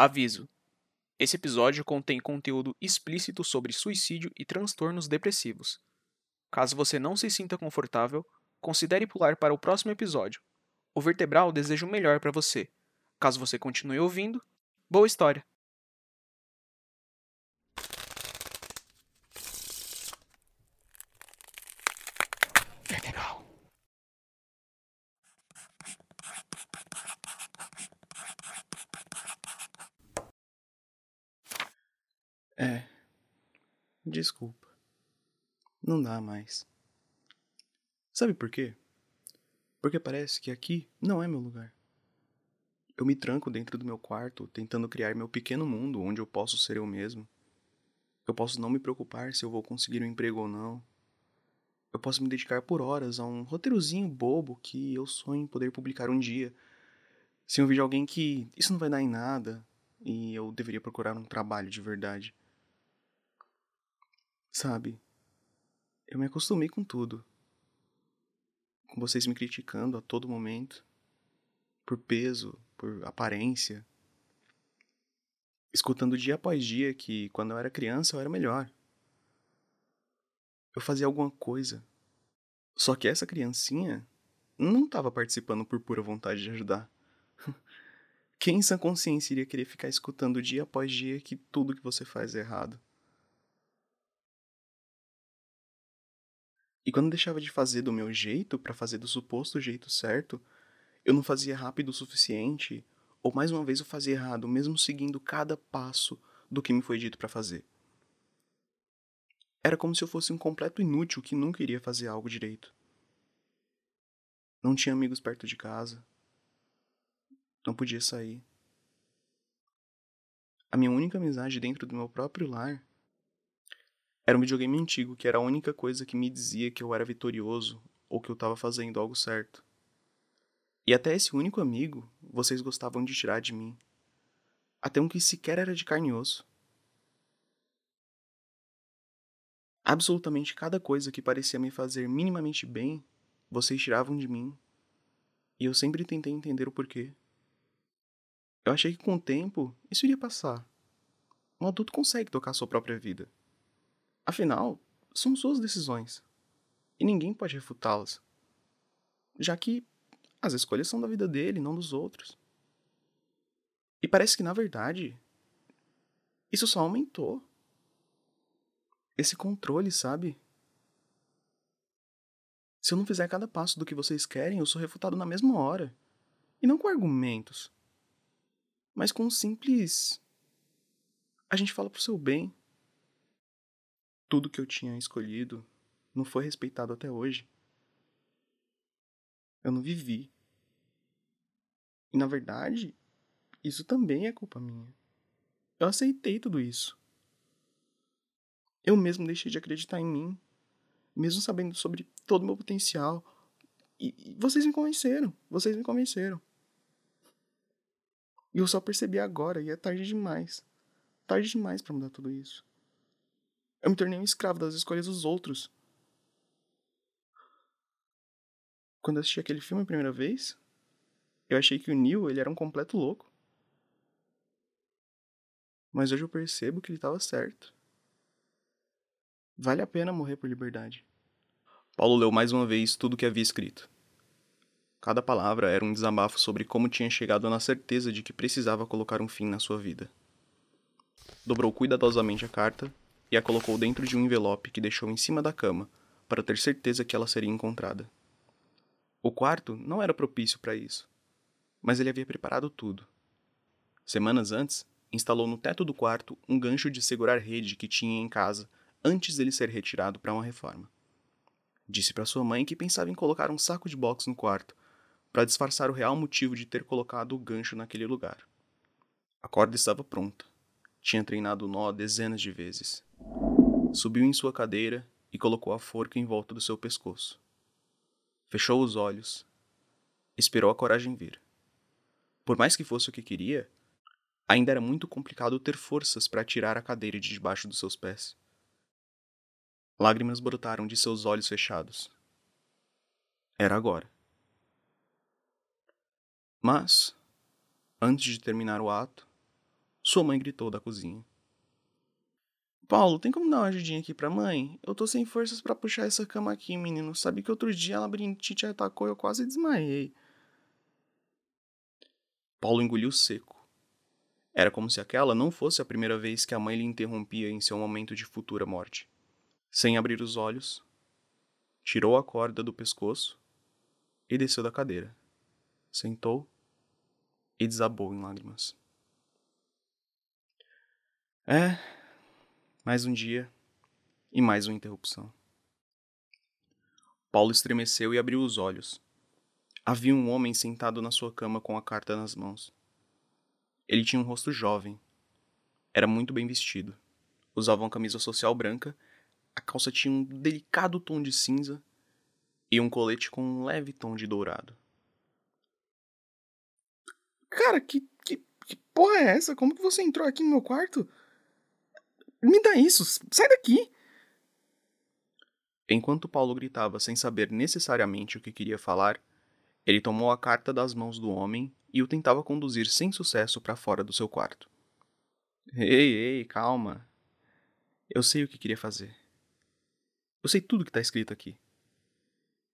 Aviso: esse episódio contém conteúdo explícito sobre suicídio e transtornos depressivos. Caso você não se sinta confortável, considere pular para o próximo episódio. O Vertebral deseja o melhor para você. Caso você continue ouvindo, boa história! É. Desculpa. Não dá mais. Sabe por quê? Porque parece que aqui não é meu lugar. Eu me tranco dentro do meu quarto, tentando criar meu pequeno mundo onde eu posso ser eu mesmo. Eu posso não me preocupar se eu vou conseguir um emprego ou não. Eu posso me dedicar por horas a um roteirozinho bobo que eu sonho em poder publicar um dia. Se eu vejo alguém que isso não vai dar em nada e eu deveria procurar um trabalho de verdade. Sabe, eu me acostumei com tudo. Com vocês me criticando a todo momento. Por peso, por aparência. Escutando dia após dia que quando eu era criança eu era melhor. Eu fazia alguma coisa. Só que essa criancinha não estava participando por pura vontade de ajudar. Quem em sã consciência iria querer ficar escutando dia após dia que tudo que você faz é errado? E quando deixava de fazer do meu jeito para fazer do suposto jeito certo, eu não fazia rápido o suficiente, ou mais uma vez eu fazia errado, mesmo seguindo cada passo do que me foi dito para fazer. Era como se eu fosse um completo inútil que nunca iria fazer algo direito. Não tinha amigos perto de casa. Não podia sair. A minha única amizade dentro do meu próprio lar era um videogame antigo que era a única coisa que me dizia que eu era vitorioso ou que eu estava fazendo algo certo. E até esse único amigo vocês gostavam de tirar de mim. Até um que sequer era de carne e osso. Absolutamente cada coisa que parecia me fazer minimamente bem, vocês tiravam de mim. E eu sempre tentei entender o porquê. Eu achei que com o tempo isso iria passar. Um adulto consegue tocar sua própria vida. Afinal, são suas decisões. E ninguém pode refutá-las. Já que as escolhas são da vida dele, não dos outros. E parece que, na verdade, isso só aumentou. Esse controle, sabe? Se eu não fizer cada passo do que vocês querem, eu sou refutado na mesma hora. E não com argumentos. Mas com um simples. A gente fala pro seu bem tudo que eu tinha escolhido não foi respeitado até hoje. Eu não vivi. E na verdade, isso também é culpa minha. Eu aceitei tudo isso. Eu mesmo deixei de acreditar em mim, mesmo sabendo sobre todo o meu potencial. E, e vocês me convenceram. Vocês me convenceram. E eu só percebi agora, e é tarde demais. Tarde demais para mudar tudo isso. Eu me tornei um escravo das escolhas dos outros. Quando assisti aquele filme a primeira vez, eu achei que o Neil ele era um completo louco. Mas hoje eu percebo que ele estava certo. Vale a pena morrer por liberdade. Paulo leu mais uma vez tudo o que havia escrito. Cada palavra era um desabafo sobre como tinha chegado na certeza de que precisava colocar um fim na sua vida. Dobrou cuidadosamente a carta e a colocou dentro de um envelope que deixou em cima da cama, para ter certeza que ela seria encontrada. O quarto não era propício para isso, mas ele havia preparado tudo. Semanas antes, instalou no teto do quarto um gancho de segurar rede que tinha em casa antes dele ser retirado para uma reforma. Disse para sua mãe que pensava em colocar um saco de boxe no quarto, para disfarçar o real motivo de ter colocado o gancho naquele lugar. A corda estava pronta. Tinha treinado o nó dezenas de vezes. Subiu em sua cadeira e colocou a forca em volta do seu pescoço. Fechou os olhos. Esperou a coragem vir. Por mais que fosse o que queria, ainda era muito complicado ter forças para tirar a cadeira de debaixo dos seus pés. Lágrimas brotaram de seus olhos fechados. Era agora. Mas, antes de terminar o ato, Sua mãe gritou da cozinha. Paulo, tem como dar uma ajudinha aqui pra mãe? Eu tô sem forças para puxar essa cama aqui, menino. Sabe que outro dia a labirintite atacou e eu quase desmaiei. Paulo engoliu seco. Era como se aquela não fosse a primeira vez que a mãe lhe interrompia em seu momento de futura morte. Sem abrir os olhos, tirou a corda do pescoço e desceu da cadeira. Sentou e desabou em lágrimas. É, mais um dia e mais uma interrupção. Paulo estremeceu e abriu os olhos. Havia um homem sentado na sua cama com a carta nas mãos. Ele tinha um rosto jovem. Era muito bem vestido. Usava uma camisa social branca, a calça tinha um delicado tom de cinza e um colete com um leve tom de dourado. Cara, que, que, que porra é essa? Como que você entrou aqui no meu quarto? Me dá isso! Sai daqui! Enquanto Paulo gritava sem saber necessariamente o que queria falar, ele tomou a carta das mãos do homem e o tentava conduzir sem sucesso para fora do seu quarto. Ei, ei, calma. Eu sei o que queria fazer. Eu sei tudo que está escrito aqui.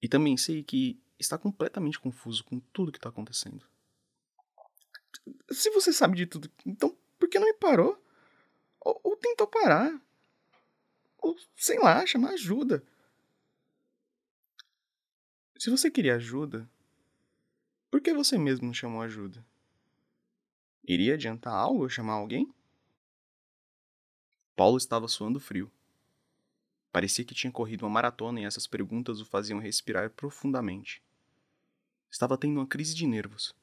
E também sei que está completamente confuso com tudo que está acontecendo. Se você sabe de tudo, então por que não me parou? Ou, ou tentou parar. Ou, sei lá, chamar ajuda. Se você queria ajuda, por que você mesmo não chamou ajuda? Iria adiantar algo chamar alguém? Paulo estava suando frio. Parecia que tinha corrido uma maratona e essas perguntas o faziam respirar profundamente. Estava tendo uma crise de nervos.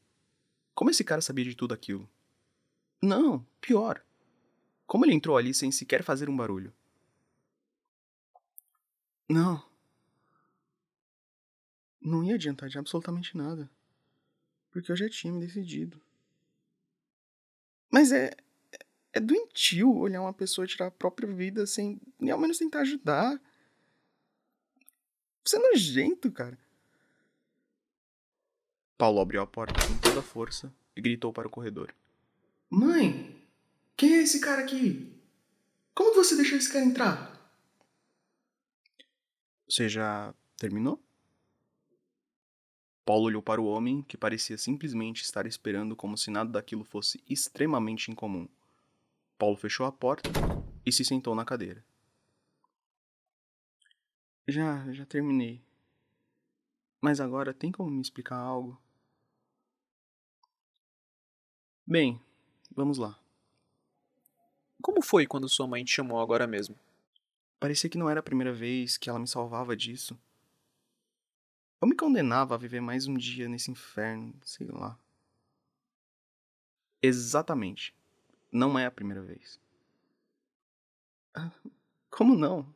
Como esse cara sabia de tudo aquilo? Não, pior. Como ele entrou ali sem sequer fazer um barulho? Não. Não ia adiantar de absolutamente nada. Porque eu já tinha me decidido. Mas é. É doentio olhar uma pessoa tirar a própria vida sem nem ao menos tentar ajudar. Você é nojento, cara. Paulo abriu a porta com toda a força e gritou para o corredor: Mãe! Quem é esse cara aqui? Como você deixou esse cara entrar? Você já terminou? Paulo olhou para o homem, que parecia simplesmente estar esperando como se nada daquilo fosse extremamente incomum. Paulo fechou a porta e se sentou na cadeira. Já, já terminei. Mas agora tem como me explicar algo? Bem, vamos lá. Como foi quando sua mãe te chamou agora mesmo? Parecia que não era a primeira vez que ela me salvava disso. Eu me condenava a viver mais um dia nesse inferno, sei lá. Exatamente. Não é a primeira vez. Ah, como não?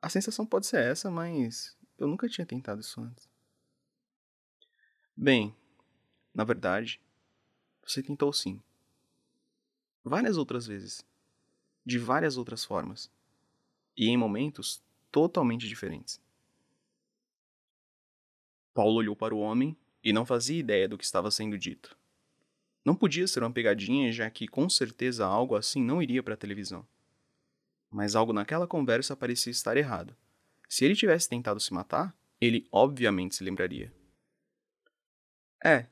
A sensação pode ser essa, mas eu nunca tinha tentado isso antes. Bem, na verdade, você tentou sim várias outras vezes, de várias outras formas, e em momentos totalmente diferentes. Paulo olhou para o homem e não fazia ideia do que estava sendo dito. Não podia ser uma pegadinha, já que com certeza algo assim não iria para a televisão. Mas algo naquela conversa parecia estar errado. Se ele tivesse tentado se matar, ele obviamente se lembraria. É,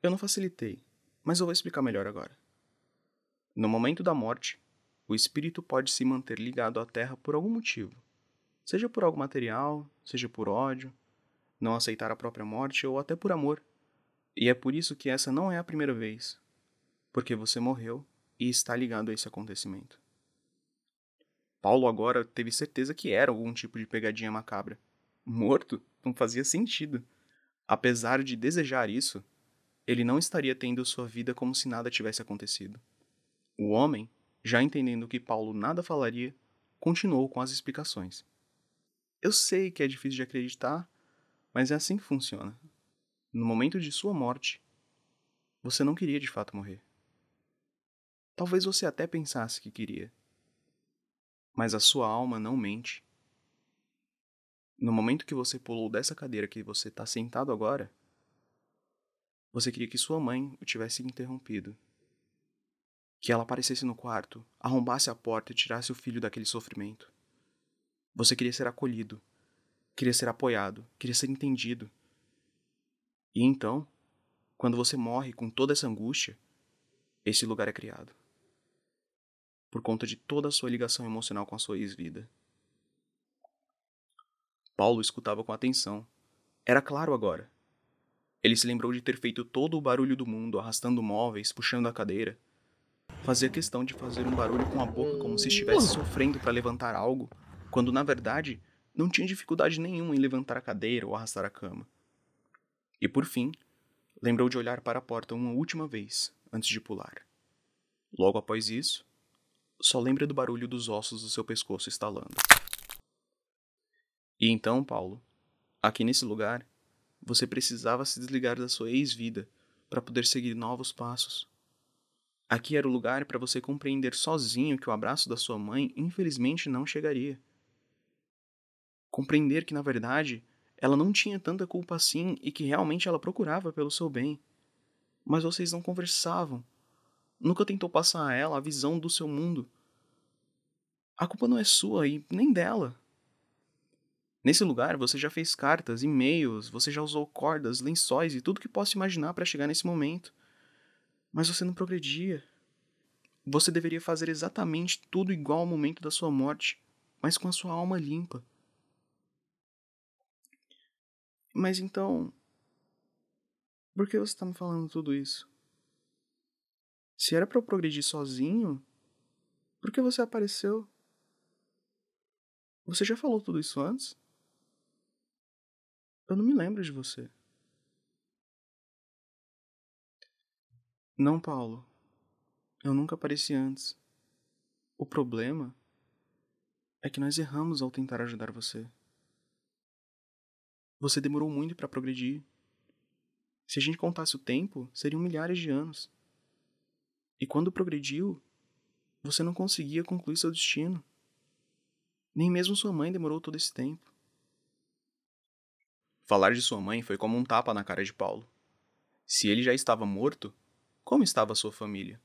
eu não facilitei, mas eu vou explicar melhor agora. No momento da morte, o espírito pode se manter ligado à Terra por algum motivo, seja por algo material, seja por ódio, não aceitar a própria morte ou até por amor. E é por isso que essa não é a primeira vez, porque você morreu e está ligado a esse acontecimento. Paulo agora teve certeza que era algum tipo de pegadinha macabra. Morto? Não fazia sentido. Apesar de desejar isso, ele não estaria tendo sua vida como se nada tivesse acontecido. O homem, já entendendo que Paulo nada falaria, continuou com as explicações. Eu sei que é difícil de acreditar, mas é assim que funciona. No momento de sua morte, você não queria de fato morrer. Talvez você até pensasse que queria. Mas a sua alma não mente. No momento que você pulou dessa cadeira que você está sentado agora, você queria que sua mãe o tivesse interrompido Que ela aparecesse no quarto, arrombasse a porta e tirasse o filho daquele sofrimento. Você queria ser acolhido, queria ser apoiado, queria ser entendido. E então, quando você morre com toda essa angústia, esse lugar é criado. Por conta de toda a sua ligação emocional com a sua ex-vida. Paulo escutava com atenção. Era claro agora. Ele se lembrou de ter feito todo o barulho do mundo, arrastando móveis, puxando a cadeira. Fazia questão de fazer um barulho com a boca como se estivesse sofrendo para levantar algo, quando na verdade não tinha dificuldade nenhuma em levantar a cadeira ou arrastar a cama. E por fim, lembrou de olhar para a porta uma última vez antes de pular. Logo após isso, só lembra do barulho dos ossos do seu pescoço estalando. E então, Paulo, aqui nesse lugar, você precisava se desligar da sua ex-vida para poder seguir novos passos. Aqui era o lugar para você compreender sozinho que o abraço da sua mãe infelizmente não chegaria. Compreender que, na verdade, ela não tinha tanta culpa assim e que realmente ela procurava pelo seu bem. Mas vocês não conversavam. Nunca tentou passar a ela a visão do seu mundo. A culpa não é sua e nem dela. Nesse lugar, você já fez cartas, e-mails, você já usou cordas, lençóis e tudo que possa imaginar para chegar nesse momento. Mas você não progredia. Você deveria fazer exatamente tudo igual ao momento da sua morte, mas com a sua alma limpa. Mas então. Por que você está me falando tudo isso? Se era para eu progredir sozinho, por que você apareceu? Você já falou tudo isso antes? Eu não me lembro de você. Não, Paulo. Eu nunca apareci antes. O problema é que nós erramos ao tentar ajudar você. Você demorou muito para progredir. Se a gente contasse o tempo, seriam milhares de anos. E quando progrediu, você não conseguia concluir seu destino. Nem mesmo sua mãe demorou todo esse tempo. Falar de sua mãe foi como um tapa na cara de Paulo. Se ele já estava morto, como estava sua família?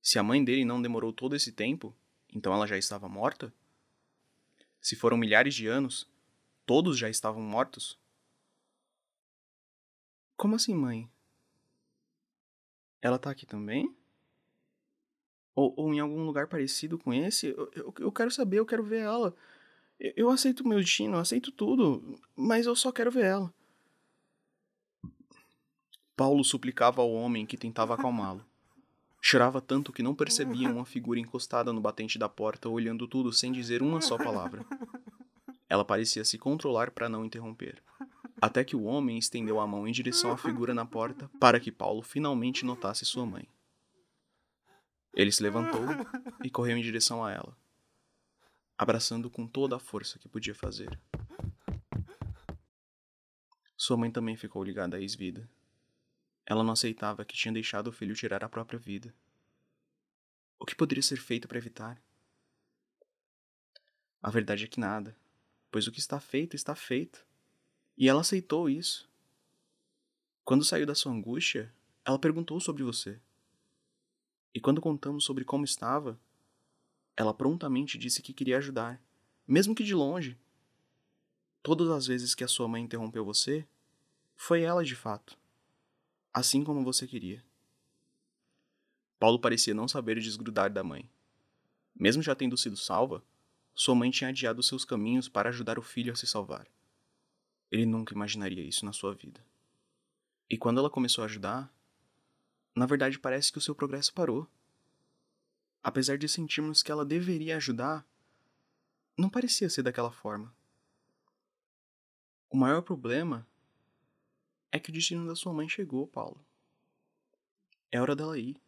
Se a mãe dele não demorou todo esse tempo, então ela já estava morta? Se foram milhares de anos, Todos já estavam mortos? Como assim, mãe? Ela tá aqui também? Ou, ou em algum lugar parecido com esse? Eu, eu, eu quero saber, eu quero ver ela. Eu, eu aceito meu destino, eu aceito tudo, mas eu só quero ver ela. Paulo suplicava ao homem que tentava acalmá-lo. Chorava tanto que não percebia uma figura encostada no batente da porta, olhando tudo sem dizer uma só palavra. Ela parecia se controlar para não interromper. Até que o homem estendeu a mão em direção à figura na porta para que Paulo finalmente notasse sua mãe. Ele se levantou e correu em direção a ela, abraçando com toda a força que podia fazer. Sua mãe também ficou ligada à ex-vida. Ela não aceitava que tinha deixado o filho tirar a própria vida. O que poderia ser feito para evitar? A verdade é que nada pois o que está feito está feito. E ela aceitou isso. Quando saiu da sua angústia, ela perguntou sobre você. E quando contamos sobre como estava, ela prontamente disse que queria ajudar, mesmo que de longe. Todas as vezes que a sua mãe interrompeu você, foi ela de fato, assim como você queria. Paulo parecia não saber desgrudar da mãe. Mesmo já tendo sido salva, sua mãe tinha adiado seus caminhos para ajudar o filho a se salvar. Ele nunca imaginaria isso na sua vida. E quando ela começou a ajudar, na verdade parece que o seu progresso parou. Apesar de sentirmos que ela deveria ajudar, não parecia ser daquela forma. O maior problema é que o destino da sua mãe chegou, Paulo. É hora dela ir.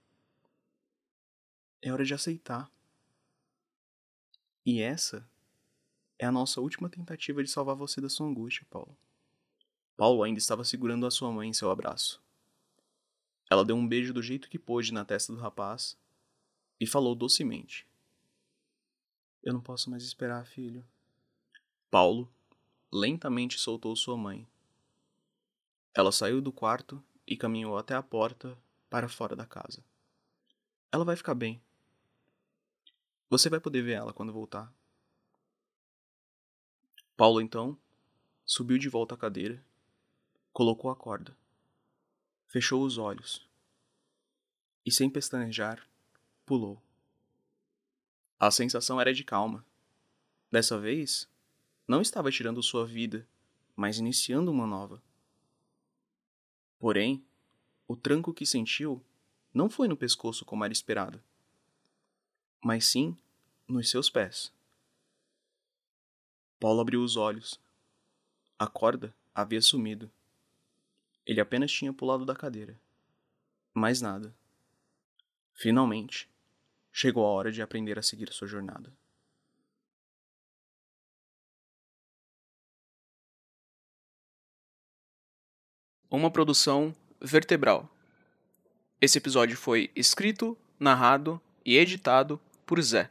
É hora de aceitar. E essa é a nossa última tentativa de salvar você da sua angústia, Paulo. Paulo ainda estava segurando a sua mãe em seu abraço. Ela deu um beijo do jeito que pôde na testa do rapaz e falou docemente: Eu não posso mais esperar, filho. Paulo lentamente soltou sua mãe. Ela saiu do quarto e caminhou até a porta para fora da casa. Ela vai ficar bem. Você vai poder ver ela quando voltar. Paulo, então, subiu de volta à cadeira, colocou a corda, fechou os olhos e, sem pestanejar, pulou. A sensação era de calma. Dessa vez, não estava tirando sua vida, mas iniciando uma nova. Porém, o tranco que sentiu não foi no pescoço como era esperado, mas sim nos seus pés. Paulo abriu os olhos. A corda havia sumido. Ele apenas tinha pulado da cadeira. Mais nada. Finalmente, chegou a hora de aprender a seguir sua jornada. Uma produção vertebral. Esse episódio foi escrito, narrado e editado por Zé.